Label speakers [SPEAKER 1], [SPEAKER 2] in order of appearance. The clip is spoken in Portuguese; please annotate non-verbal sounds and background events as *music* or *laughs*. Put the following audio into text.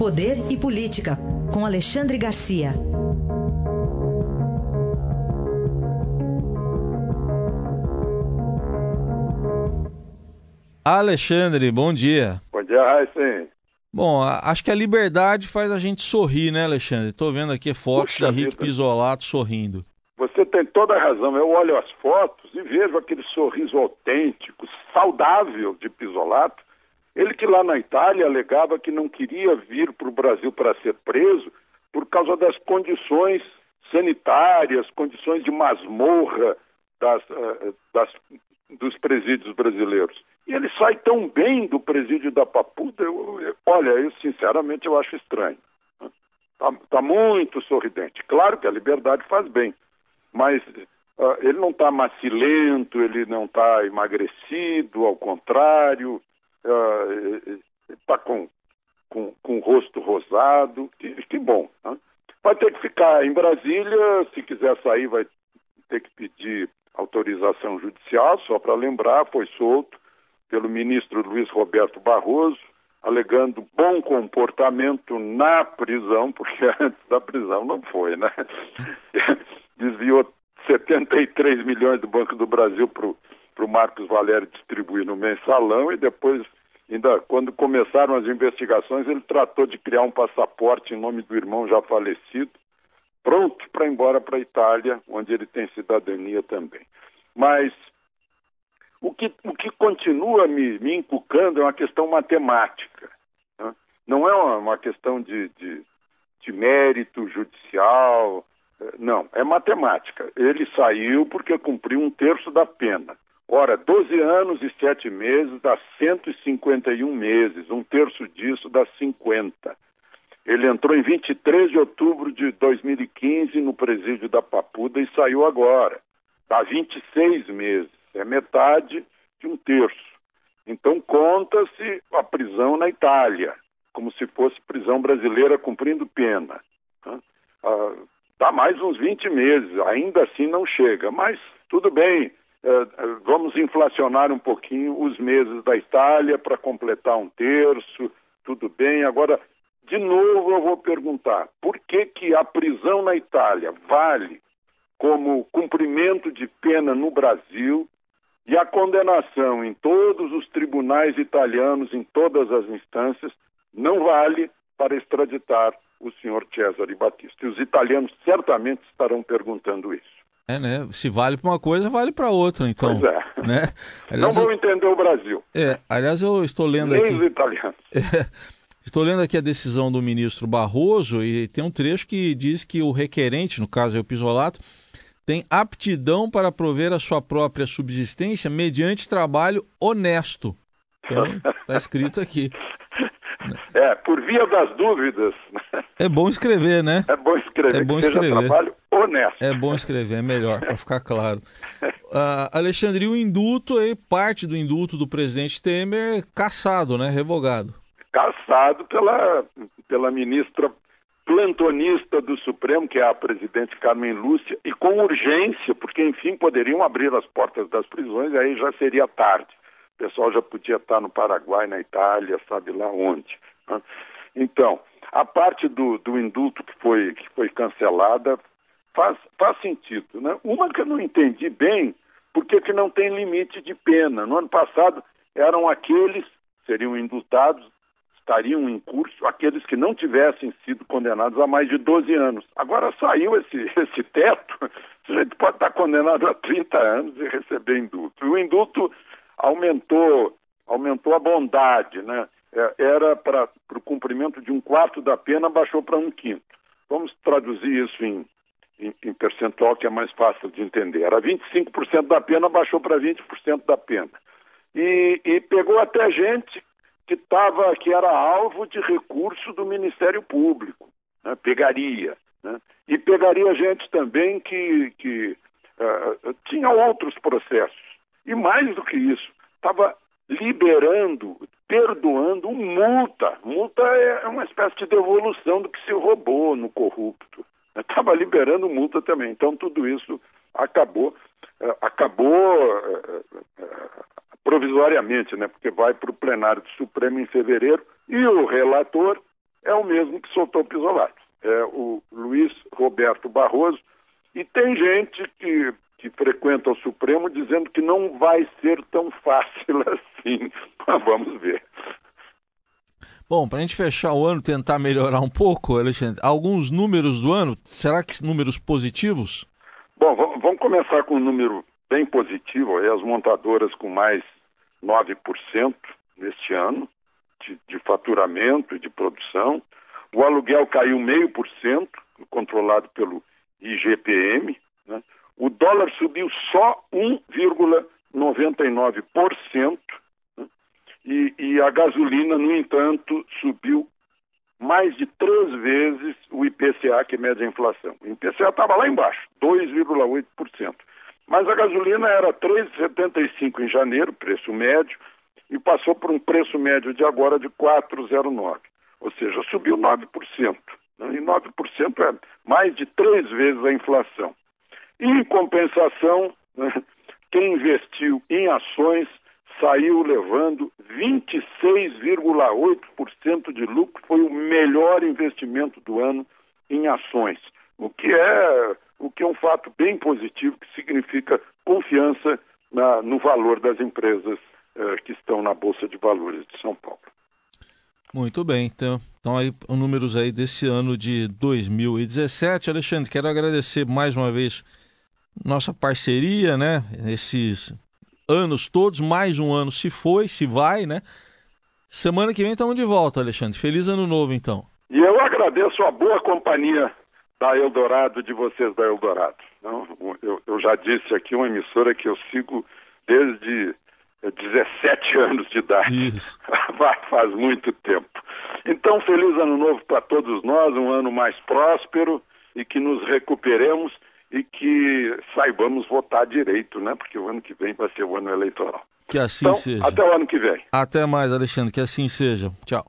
[SPEAKER 1] Poder e Política, com Alexandre Garcia.
[SPEAKER 2] Alexandre, bom dia.
[SPEAKER 3] Bom dia, Raíssen.
[SPEAKER 2] Bom, acho que a liberdade faz a gente sorrir, né, Alexandre? Estou vendo aqui fotos Puxa de Henrique vida. Pisolato sorrindo.
[SPEAKER 3] Você tem toda a razão. Eu olho as fotos e vejo aquele sorriso autêntico, saudável de Pisolato. Ele que lá na Itália alegava que não queria vir para o Brasil para ser preso por causa das condições sanitárias, condições de masmorra das, eh, das, dos presídios brasileiros. E ele sai tão bem do presídio da Papuda, eu, eu, olha, eu sinceramente eu acho estranho. Está tá muito sorridente. Claro que a liberdade faz bem, mas uh, ele não está macilento, ele não está emagrecido, ao contrário, está uh, com, com, com o rosto rosado, que, que bom. Né? Vai ter que ficar em Brasília, se quiser sair vai ter que pedir autorização judicial, só para lembrar, foi solto pelo ministro Luiz Roberto Barroso, alegando bom comportamento na prisão, porque *laughs* antes da prisão não foi, né? *laughs* Desviou 73 milhões do Banco do Brasil para o Marcos Valério distribuir no mensalão e depois, ainda quando começaram as investigações, ele tratou de criar um passaporte em nome do irmão já falecido, pronto para ir embora para a Itália, onde ele tem cidadania também. Mas o que, o que continua me, me encucando é uma questão matemática. Né? Não é uma, uma questão de, de, de, mérito judicial, eh, não, é matemática. Ele saiu porque cumpriu um terço da pena. Ora, 12 anos e 7 meses dá 151 meses, um terço disso dá 50. Ele entrou em 23 de outubro de 2015 no presídio da Papuda e saiu agora. Dá 26 meses é metade de um terço. Então conta-se a prisão na Itália, como se fosse prisão brasileira cumprindo pena. Ah, dá mais uns 20 meses, ainda assim não chega, mas tudo bem, vamos inflacionar um pouquinho os meses da Itália para completar um terço, tudo bem. Agora, de novo eu vou perguntar, por que, que a prisão na Itália vale como cumprimento de pena no Brasil e a condenação em todos os tribunais italianos, em todas as instâncias, não vale para extraditar o senhor Cesare Batista. E os italianos certamente estarão perguntando isso.
[SPEAKER 2] É, né? Se vale para uma coisa, vale para outra, então.
[SPEAKER 3] Pois é.
[SPEAKER 2] Né?
[SPEAKER 3] Aliás, não vão entender o Brasil.
[SPEAKER 2] É, aliás, eu estou lendo
[SPEAKER 3] Nem
[SPEAKER 2] aqui...
[SPEAKER 3] os italianos. *laughs*
[SPEAKER 2] É, estou lendo aqui a decisão do ministro Barroso e tem um trecho que diz que o requerente, no caso é o Pisolato, tem aptidão para prover a sua própria subsistência mediante trabalho honesto. Então, está escrito aqui. *laughs*
[SPEAKER 3] É, por via das dúvidas.
[SPEAKER 2] É bom escrever, né?
[SPEAKER 3] É bom escrever.
[SPEAKER 2] É bom escrever.
[SPEAKER 3] trabalho honesto.
[SPEAKER 2] É bom escrever, é melhor, para ficar claro. Uh, Alexandre, o indulto, aí, parte do indulto do presidente Temer, caçado, né? Revogado.
[SPEAKER 3] Caçado pela, pela ministra plantonista do Supremo, que é a presidente Carmen Lúcia, e com urgência, porque enfim poderiam abrir as portas das prisões, aí já seria tarde. O pessoal já podia estar no Paraguai, na Itália, sabe lá onde. Né? Então, a parte do, do indulto que foi, que foi cancelada faz, faz sentido. Né? Uma que eu não entendi bem, porque que não tem limite de pena. No ano passado eram aqueles, seriam indultados estariam em curso aqueles que não tivessem sido condenados a mais de 12 anos. Agora saiu esse, *laughs* esse teto, a gente pode estar condenado a 30 anos e receber indulto. E o indulto aumentou, aumentou a bondade, né? É, era para o cumprimento de um quarto da pena, baixou para um quinto. Vamos traduzir isso em, em, em percentual que é mais fácil de entender. Era 25% da pena, baixou para 20% da pena. E, e pegou até gente que, tava, que era alvo de recurso do Ministério Público, né? pegaria. Né? E pegaria gente também que, que uh, tinha outros processos. E mais do que isso, estava liberando, perdoando multa. Multa é uma espécie de devolução do que se roubou no corrupto. Estava liberando multa também. Então, tudo isso acabou, uh, acabou uh, provisoriamente, né, porque vai para o plenário do Supremo em fevereiro, e o relator é o mesmo que soltou o pisolato, é o Luiz Roberto Barroso. E tem gente que, que frequenta o Supremo dizendo que não vai ser tão *laughs* fácil assim. Mas vamos ver.
[SPEAKER 2] Bom, para a gente fechar o ano, tentar melhorar um pouco, Alexandre, alguns números do ano, será que números positivos?
[SPEAKER 3] Bom, vamos começar com um número bem positivo, aí as montadoras com mais 9% neste ano de, de faturamento e de produção. O aluguel caiu meio por cento, controlado pelo IGPM. Né? O dólar subiu só 1,99%. E, a gasolina, no entanto, subiu mais de três vezes o IPCA, que mede a inflação. O IPCA estava lá embaixo, 2,8%. Mas a gasolina era 3,75 em janeiro, preço médio, e passou por um preço médio de agora de 4,09. Ou seja, subiu 9%. Né? E 9% é mais de três vezes a inflação. E, em compensação, né, quem investiu em ações saiu levando 26,8% de lucro, foi o melhor investimento do ano em ações, o que é o que é um fato bem positivo que significa confiança na, no valor das empresas eh, que estão na bolsa de valores de São Paulo.
[SPEAKER 2] Muito bem, então, então aí números aí desse ano de 2017. Alexandre, quero agradecer mais uma vez nossa parceria, né? Esses anos todos, mais um ano se foi, se vai, né? Semana que vem estamos de volta, Alexandre. Feliz ano novo, então.
[SPEAKER 3] E eu agradeço a boa companhia da Eldorado, de vocês da Eldorado. Não, eu, eu já disse aqui uma emissora que eu sigo desde 17 anos de idade.
[SPEAKER 2] Isso. *laughs*
[SPEAKER 3] Faz muito tempo. Então, feliz ano novo para todos nós, um ano mais próspero e que nos recuperemos e que saibamos votar direito, né? Porque o ano que vem vai ser o ano eleitoral.
[SPEAKER 2] Que assim
[SPEAKER 3] então,
[SPEAKER 2] seja.
[SPEAKER 3] Até o ano que vem.
[SPEAKER 2] Até mais, Alexandre. Que assim seja. Tchau.